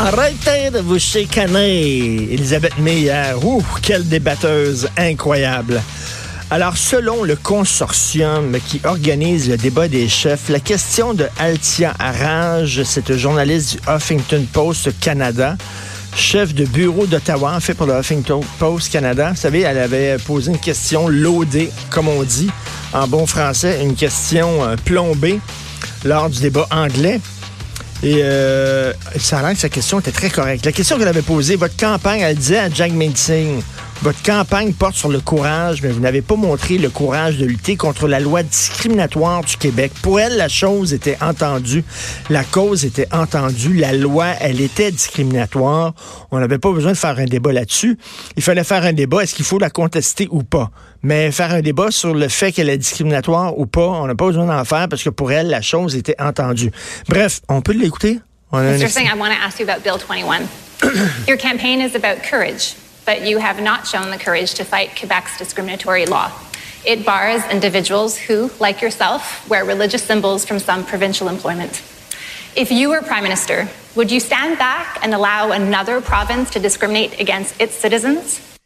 Arrêtez de vous chicaner. Elisabeth Meyer, ouh, quelle débatteuse incroyable. Alors, selon le consortium qui organise le débat des chefs, la question de Altia Arrange, cette journaliste du Huffington Post Canada, chef de bureau d'Ottawa, fait pour le Huffington Post Canada. Vous savez, elle avait posé une question loadée, comme on dit en bon français, une question euh, plombée lors du débat anglais. Et euh, ça a l'air que sa question était très correcte. La question qu'elle avait posée, votre campagne, elle disait à Jack Singh, votre campagne porte sur le courage, mais vous n'avez pas montré le courage de lutter contre la loi discriminatoire du Québec. Pour elle, la chose était entendue, la cause était entendue, la loi, elle était discriminatoire. On n'avait pas besoin de faire un débat là-dessus. Il fallait faire un débat, est-ce qu'il faut la contester ou pas? Mais faire un débat sur le fait qu'elle est discriminatoire ou pas, on n'a pas besoin d'en faire parce que pour elle, la chose était entendue. Bref, on peut l'écouter? Mr. Singh, I want to ask you about Bill 21. Your campaign is about courage. But you have not shown the courage to fight Quebec's discriminatory law. It bars individuals who, like yourself, wear religious symbols from some provincial employment. If you were Prime Minister, would you stand back and allow another province to discriminate against its citizens?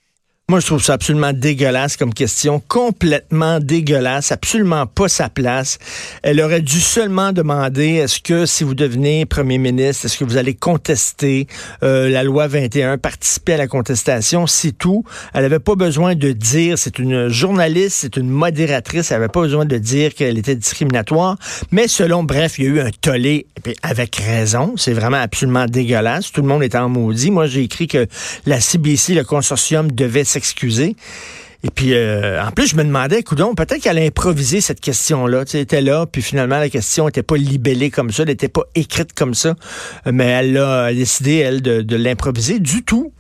Moi, je trouve ça absolument dégueulasse comme question, complètement dégueulasse, absolument pas sa place. Elle aurait dû seulement demander est-ce que si vous devenez premier ministre, est-ce que vous allez contester euh, la loi 21, participer à la contestation, c'est tout. Elle avait pas besoin de dire, c'est une journaliste, c'est une modératrice, elle avait pas besoin de dire qu'elle était discriminatoire, mais selon, bref, il y a eu un tollé, avec raison, c'est vraiment absolument dégueulasse, tout le monde est en maudit. Moi, j'ai écrit que la CBC, le consortium, devait s'excuser. Et puis, euh, en plus, je me demandais, coudon, peut-être qu'elle a improvisé cette question-là. Tu sais, était là, puis finalement, la question n'était pas libellée comme ça, elle n'était pas écrite comme ça. Mais elle a décidé, elle, de, de l'improviser du tout.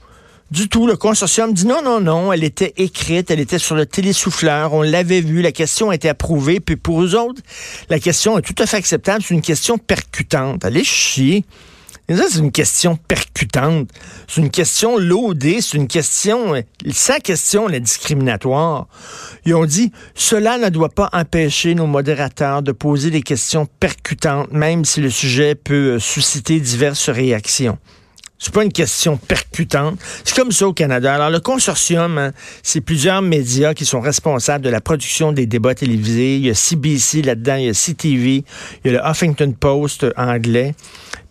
Du tout. Le consortium dit non, non, non. Elle était écrite, elle était sur le télésouffleur. On l'avait vu. La question a été approuvée. Puis pour eux autres, la question est tout à fait acceptable. C'est une question percutante. Allez chier c'est une question percutante. C'est une question loadée. C'est une question, sa question est discriminatoire. Ils ont dit, cela ne doit pas empêcher nos modérateurs de poser des questions percutantes, même si le sujet peut euh, susciter diverses réactions. C'est pas une question percutante. C'est comme ça au Canada. Alors, le consortium, hein, c'est plusieurs médias qui sont responsables de la production des débats télévisés. Il y a CBC là-dedans, il y a CTV, il y a le Huffington Post anglais.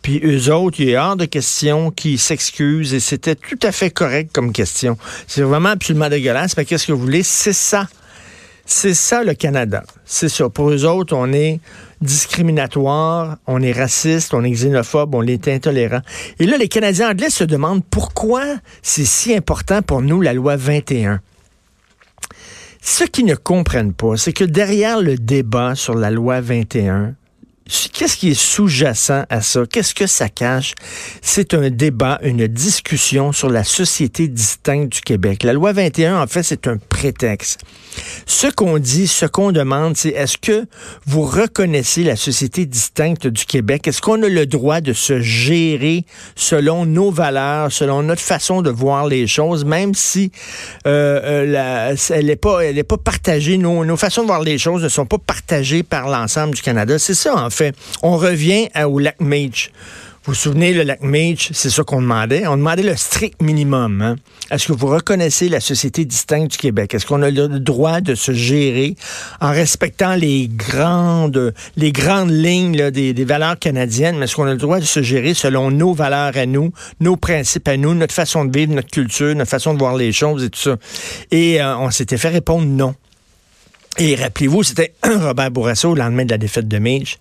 Puis eux autres, il y a hors de question qui s'excusent et c'était tout à fait correct comme question. C'est vraiment absolument dégueulasse. Mais qu'est-ce que vous voulez? C'est ça. C'est ça le Canada. C'est ça. Pour eux autres, on est discriminatoire, on est raciste, on est xénophobe, on est intolérant. Et là, les Canadiens anglais se demandent pourquoi c'est si important pour nous la loi 21. Ce qu'ils ne comprennent pas, c'est que derrière le débat sur la loi 21, Qu'est-ce qui est sous-jacent à ça? Qu'est-ce que ça cache? C'est un débat, une discussion sur la société distincte du Québec. La loi 21, en fait, c'est un prétexte. Ce qu'on dit, ce qu'on demande, c'est est-ce que vous reconnaissez la société distincte du Québec? Est-ce qu'on a le droit de se gérer selon nos valeurs, selon notre façon de voir les choses, même si euh, euh elle n'est pas, partagée, nos, nos façons de voir les choses ne sont pas partagées par l'ensemble du Canada? C'est ça, en On revient au lac Meach. Vous vous souvenez, le lac Meach, c'est ça qu'on demandait. On demandait le strict minimum. Hein. Est-ce que vous reconnaissez la société distincte du Québec? Est-ce qu'on a le droit de se gérer en respectant les grandes, les grandes lignes des, valeurs canadiennes? Mais est-ce qu'on a le droit de se gérer selon nos valeurs à nous, nos principes à nous, notre façon de vivre, notre culture, notre façon de voir les choses et tout ça? Et euh, on s'était fait répondre non. Et rappelez-vous, c'était Robert Bourassa au lendemain de la défaite de Meach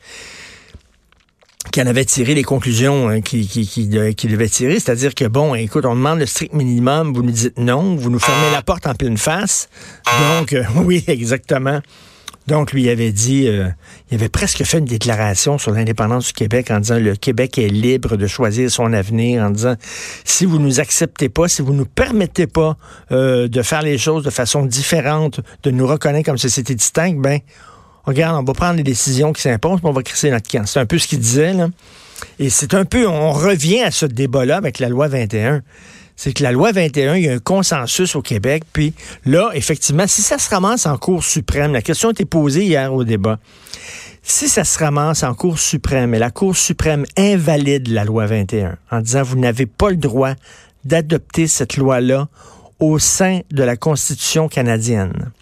qui en avait tiré les conclusions hein, qu'il qui, qui, devait tirer. C'est-à-dire que, bon, écoute, on demande le strict minimum, vous nous dites non, vous nous fermez la porte en pleine face. Donc, euh, oui, exactement. Donc, lui avait dit, euh, il avait presque fait une déclaration sur l'indépendance du Québec en disant le Québec est libre de choisir son avenir, en disant si vous nous acceptez pas, si vous nous permettez pas euh, de faire les choses de façon différente, de nous reconnaître comme société distincte, ben, regarde, on va prendre les décisions qui s'imposent, on va crisser notre camp. C'est un peu ce qu'il disait, là. Et c'est un peu, on revient à ce débat-là avec la loi 21 c'est que la loi 21, il y a un consensus au Québec. Puis là, effectivement, si ça se ramasse en Cour suprême, la question a été posée hier au débat. Si ça se ramasse en Cour suprême et la Cour suprême invalide la loi 21 en disant vous n'avez pas le droit d'adopter cette loi-là au sein de la Constitution canadienne,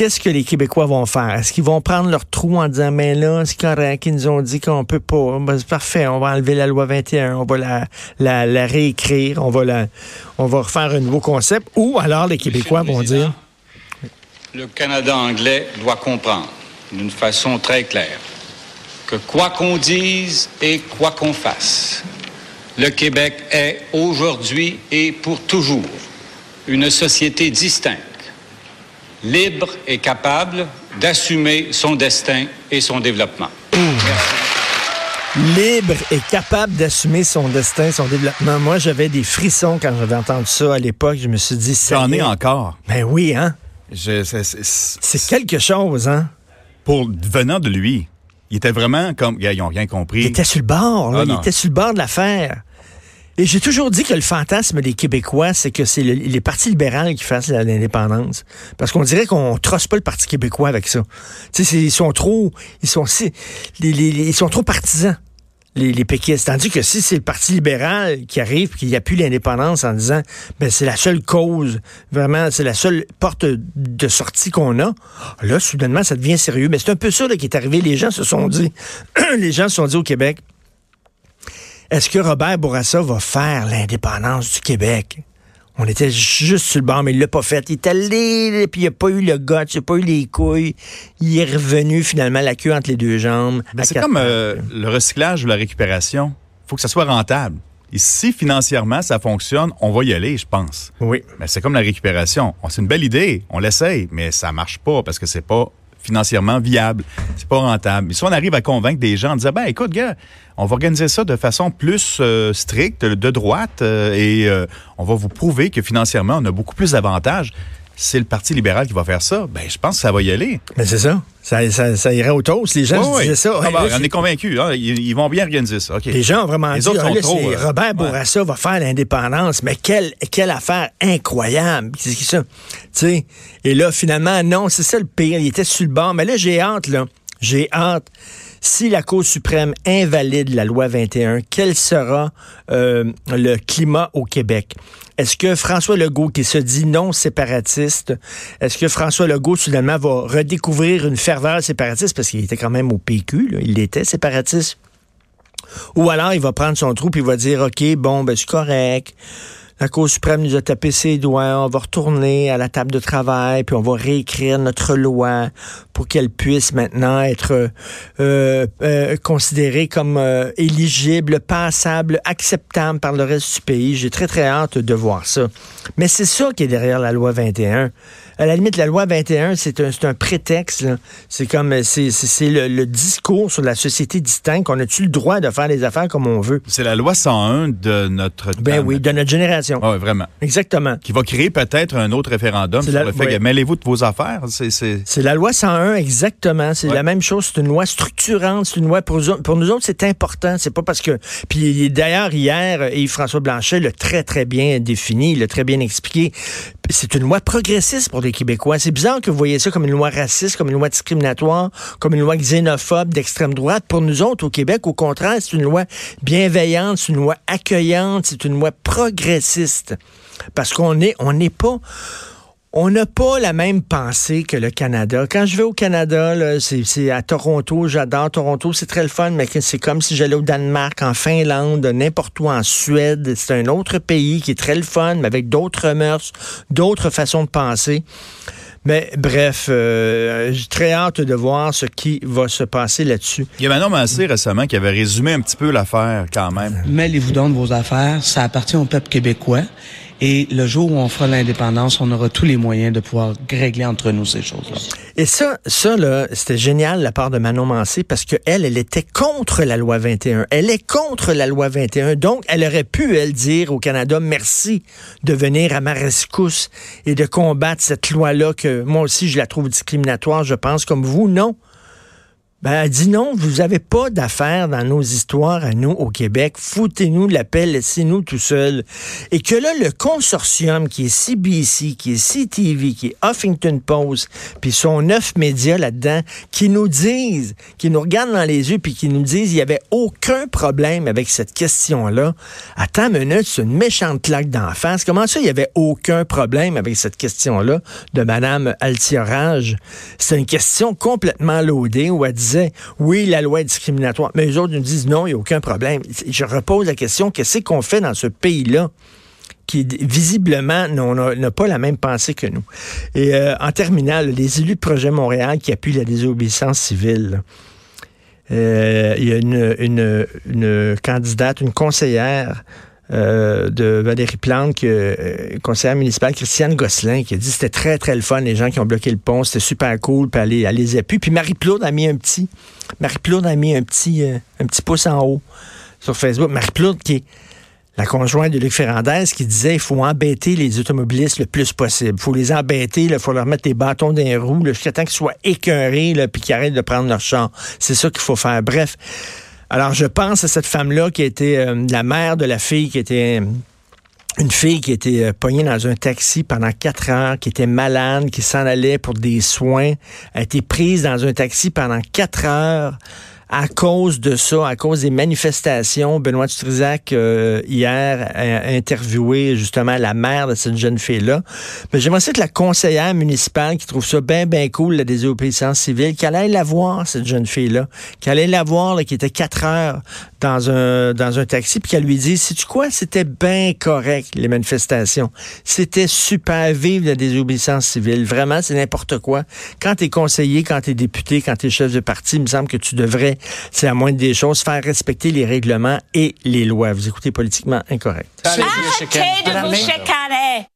qu'est-ce que les Québécois vont faire? Est-ce qu'ils vont prendre leur trou en disant, mais là, c'est correct, ils nous ont dit qu'on peut pas. Ben, c'est parfait, on va enlever la loi 21, on va la, la, la réécrire, on va, la, on va refaire un nouveau concept. Ou alors les Québécois vont dire... Le Canada anglais doit comprendre d'une façon très claire que quoi qu'on dise et quoi qu'on fasse, le Québec est aujourd'hui et pour toujours une société distincte libre et capable d'assumer son destin et son développement. Libre et capable d'assumer son destin, son développement. Moi, j'avais des frissons quand j'avais entendu ça à l'époque. Je me suis dit, ça. J'en ai encore. Ben oui, hein? C'est quelque chose, hein? Pour venant de lui. Il était vraiment comme. Ils n'ont rien compris. Il était sur le bord, là. Ah, il était sur le bord de l'affaire. Et j'ai toujours dit que le fantasme des Québécois, c'est que c'est les partis libéraux qui fassent l'indépendance. Parce qu'on dirait qu'on trosse pas le Parti québécois avec ça. Tu sais, ils sont trop, ils sont, ils sont trop partisans. Les, les péquistes. Tandis que si c'est le Parti libéral qui arrive qu'il n'y a plus l'indépendance en disant ben c'est la seule cause, vraiment, c'est la seule porte de sortie qu'on a, là, soudainement, ça devient sérieux. Mais c'est un peu ça qui est arrivé. Les gens se sont dit, les gens se sont dit au Québec, est-ce que Robert Bourassa va faire l'indépendance du Québec? On était juste sur le banc, mais il l'a pas fait. Il est allé, puis il n'a pas eu le gars, il n'a pas eu les couilles. Il est revenu finalement la queue entre les deux jambes. Ben, c'est comme euh, le recyclage ou la récupération. Il faut que ça soit rentable. Et si financièrement ça fonctionne, on va y aller, je pense. Oui. Mais c'est comme la récupération. C'est une belle idée, on l'essaye, mais ça marche pas parce que c'est pas financièrement viable. C'est pas rentable. Mais si on arrive à convaincre des gens en disant, ben écoute, gars, on va organiser ça de façon plus euh, stricte, de droite, euh, et euh, on va vous prouver que financièrement, on a beaucoup plus d'avantages c'est le Parti libéral qui va faire ça, ben je pense que ça va y aller. Mais c'est ça. Ça, ça. irait au toast. Les gens disaient ça. Ah, ben, on est convaincus. Hein. Ils, vont bien organiser ça. Les gens ont vraiment dit, ah, Robert Bourassa va faire l'indépendance. Mais quelle, quelle affaire incroyable. C'est ça? Et là, finalement, non, c'est ça le pire. Il était sur le banc. Mais là, j'ai hâte, là. J'ai hâte si la Cour suprême invalide la loi 21, quel sera euh, le climat au Québec? Est-ce que François Legault, qui se dit non séparatiste, est-ce que François Legault, soudainement, va redécouvrir une ferveur séparatiste, parce qu'il était quand même au PQ, il était séparatiste? Ou alors il va prendre son trou et il va dire, OK, bon, ben c'est correct. La Cour suprême nous a tapé ses doigts. On va retourner à la table de travail, puis on va réécrire notre loi pour qu'elle puisse maintenant être euh, euh, considérée comme euh, éligible, passable, acceptable par le reste du pays. J'ai très, très hâte de voir ça. Mais c'est ça qui est derrière la loi 21 à la limite, la loi 21, c'est un, un, prétexte. C'est comme c'est le, le, discours sur la société distincte. On a-tu le droit de faire les affaires comme on veut? C'est la loi 101 de notre Ben oui, de notre génération. Ah oui, vraiment. Exactement. Qui va créer peut-être un autre référendum sur le fait que mêlez-vous de vos affaires. C'est la loi 101, exactement. C'est la même chose. C'est une loi structurante. C'est une loi pour, pour nous autres, c'est important. C'est pas parce que. Puis d'ailleurs, hier, Yves-François Blanchet l'a très, très bien défini, l'a très bien expliqué. C'est une loi progressiste pour les Québécois. C'est bizarre que vous voyez ça comme une loi raciste, comme une loi discriminatoire, comme une loi xénophobe d'extrême droite. Pour nous autres, au Québec, au contraire, c'est une loi bienveillante, c'est une loi accueillante, c'est une loi progressiste. Parce qu'on est, on n'est pas, on n'a pas la même pensée que le Canada. Quand je vais au Canada, c'est à Toronto, j'adore Toronto, c'est très le fun, mais c'est comme si j'allais au Danemark, en Finlande, n'importe où en Suède. C'est un autre pays qui est très le fun, mais avec d'autres mœurs, d'autres façons de penser. Mais bref, euh, j'ai très hâte de voir ce qui va se passer là-dessus. Il y a Manon Massé récemment qui avait résumé un petit peu l'affaire quand même. Mêlez-vous donc de vos affaires, ça appartient au peuple québécois. Et le jour où on fera l'indépendance, on aura tous les moyens de pouvoir régler entre nous ces choses-là. Et ça, ça là, c'était génial la part de Manon Mancé parce que elle, elle était contre la loi 21. Elle est contre la loi 21. Donc, elle aurait pu, elle, dire au Canada merci de venir à ma rescousse et de combattre cette loi-là que moi aussi je la trouve discriminatoire, je pense, comme vous. Non. Ben, elle dit non, vous n'avez pas d'affaires dans nos histoires à nous au Québec. Foutez-nous la paix, laissez-nous tout seuls. Et que là, le consortium qui est CBC, qui est CTV, qui est Huffington Post, puis son neuf médias là-dedans, qui nous disent, qui nous regardent dans les yeux, puis qui nous disent il n'y avait aucun problème avec cette question-là. Attends une minute, c'est une méchante claque d'en face. Comment ça, il n'y avait aucun problème avec cette question-là de Mme Altiorage? C'est une question complètement loadée où elle dit oui, la loi est discriminatoire, mais les autres nous disent non, il n'y a aucun problème. Je repose la question, qu'est-ce qu'on fait dans ce pays-là? qui visiblement n'a pas la même pensée que nous? Et euh, en terminale, les élus de Projet Montréal qui appuient la désobéissance civile, euh, il y a une, candidate, une conseillère euh, de Valérie Plante, que, conseillère municipale, Christiane Gosselin, qui a dit c'était très, très le fun, les gens qui ont bloqué le pont, c'était super cool, puis elle, elle les appuie. Puis Marie-Claude a mis un petit, Marie-Claude a mis un petit, euh, un petit pouce en haut sur Facebook. Marie-Claude qui est la conjointe de Luc Ferrandez qui disait il faut embêter les automobilistes le plus possible. Il faut les embêter, il faut leur mettre des bâtons dans les roues jusqu'à temps qu'ils soient écœurés puis qu'ils arrêtent de prendre leur champ. C'est ça qu'il faut faire. Bref, alors, je pense à cette femme-là qui était euh, la mère de la fille qui était euh, une fille qui était euh, pognée dans un taxi pendant quatre heures, qui était malade, qui s'en allait pour des soins, a été prise dans un taxi pendant quatre heures à cause de ça, à cause des manifestations, Benoît Dutrisac, euh, hier, a interviewé justement la mère de cette jeune fille-là. Mais j'aimerais que la conseillère municipale qui trouve ça bien, bien cool, la désobéissance civile, qu'elle aille la voir, cette jeune fille-là, qu'elle aille la voir, là, qui était quatre heures dans un, dans un taxi, puis qu'elle lui dise, sais-tu quoi, c'était bien correct, les manifestations. C'était super vive, la désobéissance civile. Vraiment, c'est n'importe quoi. Quand t'es conseiller, quand t'es député, quand t'es chef de parti, il me semble que tu devrais c'est la moindre des choses, faire respecter les règlements et les lois. Vous écoutez politiquement incorrect. Arrêtez de vous chicaner!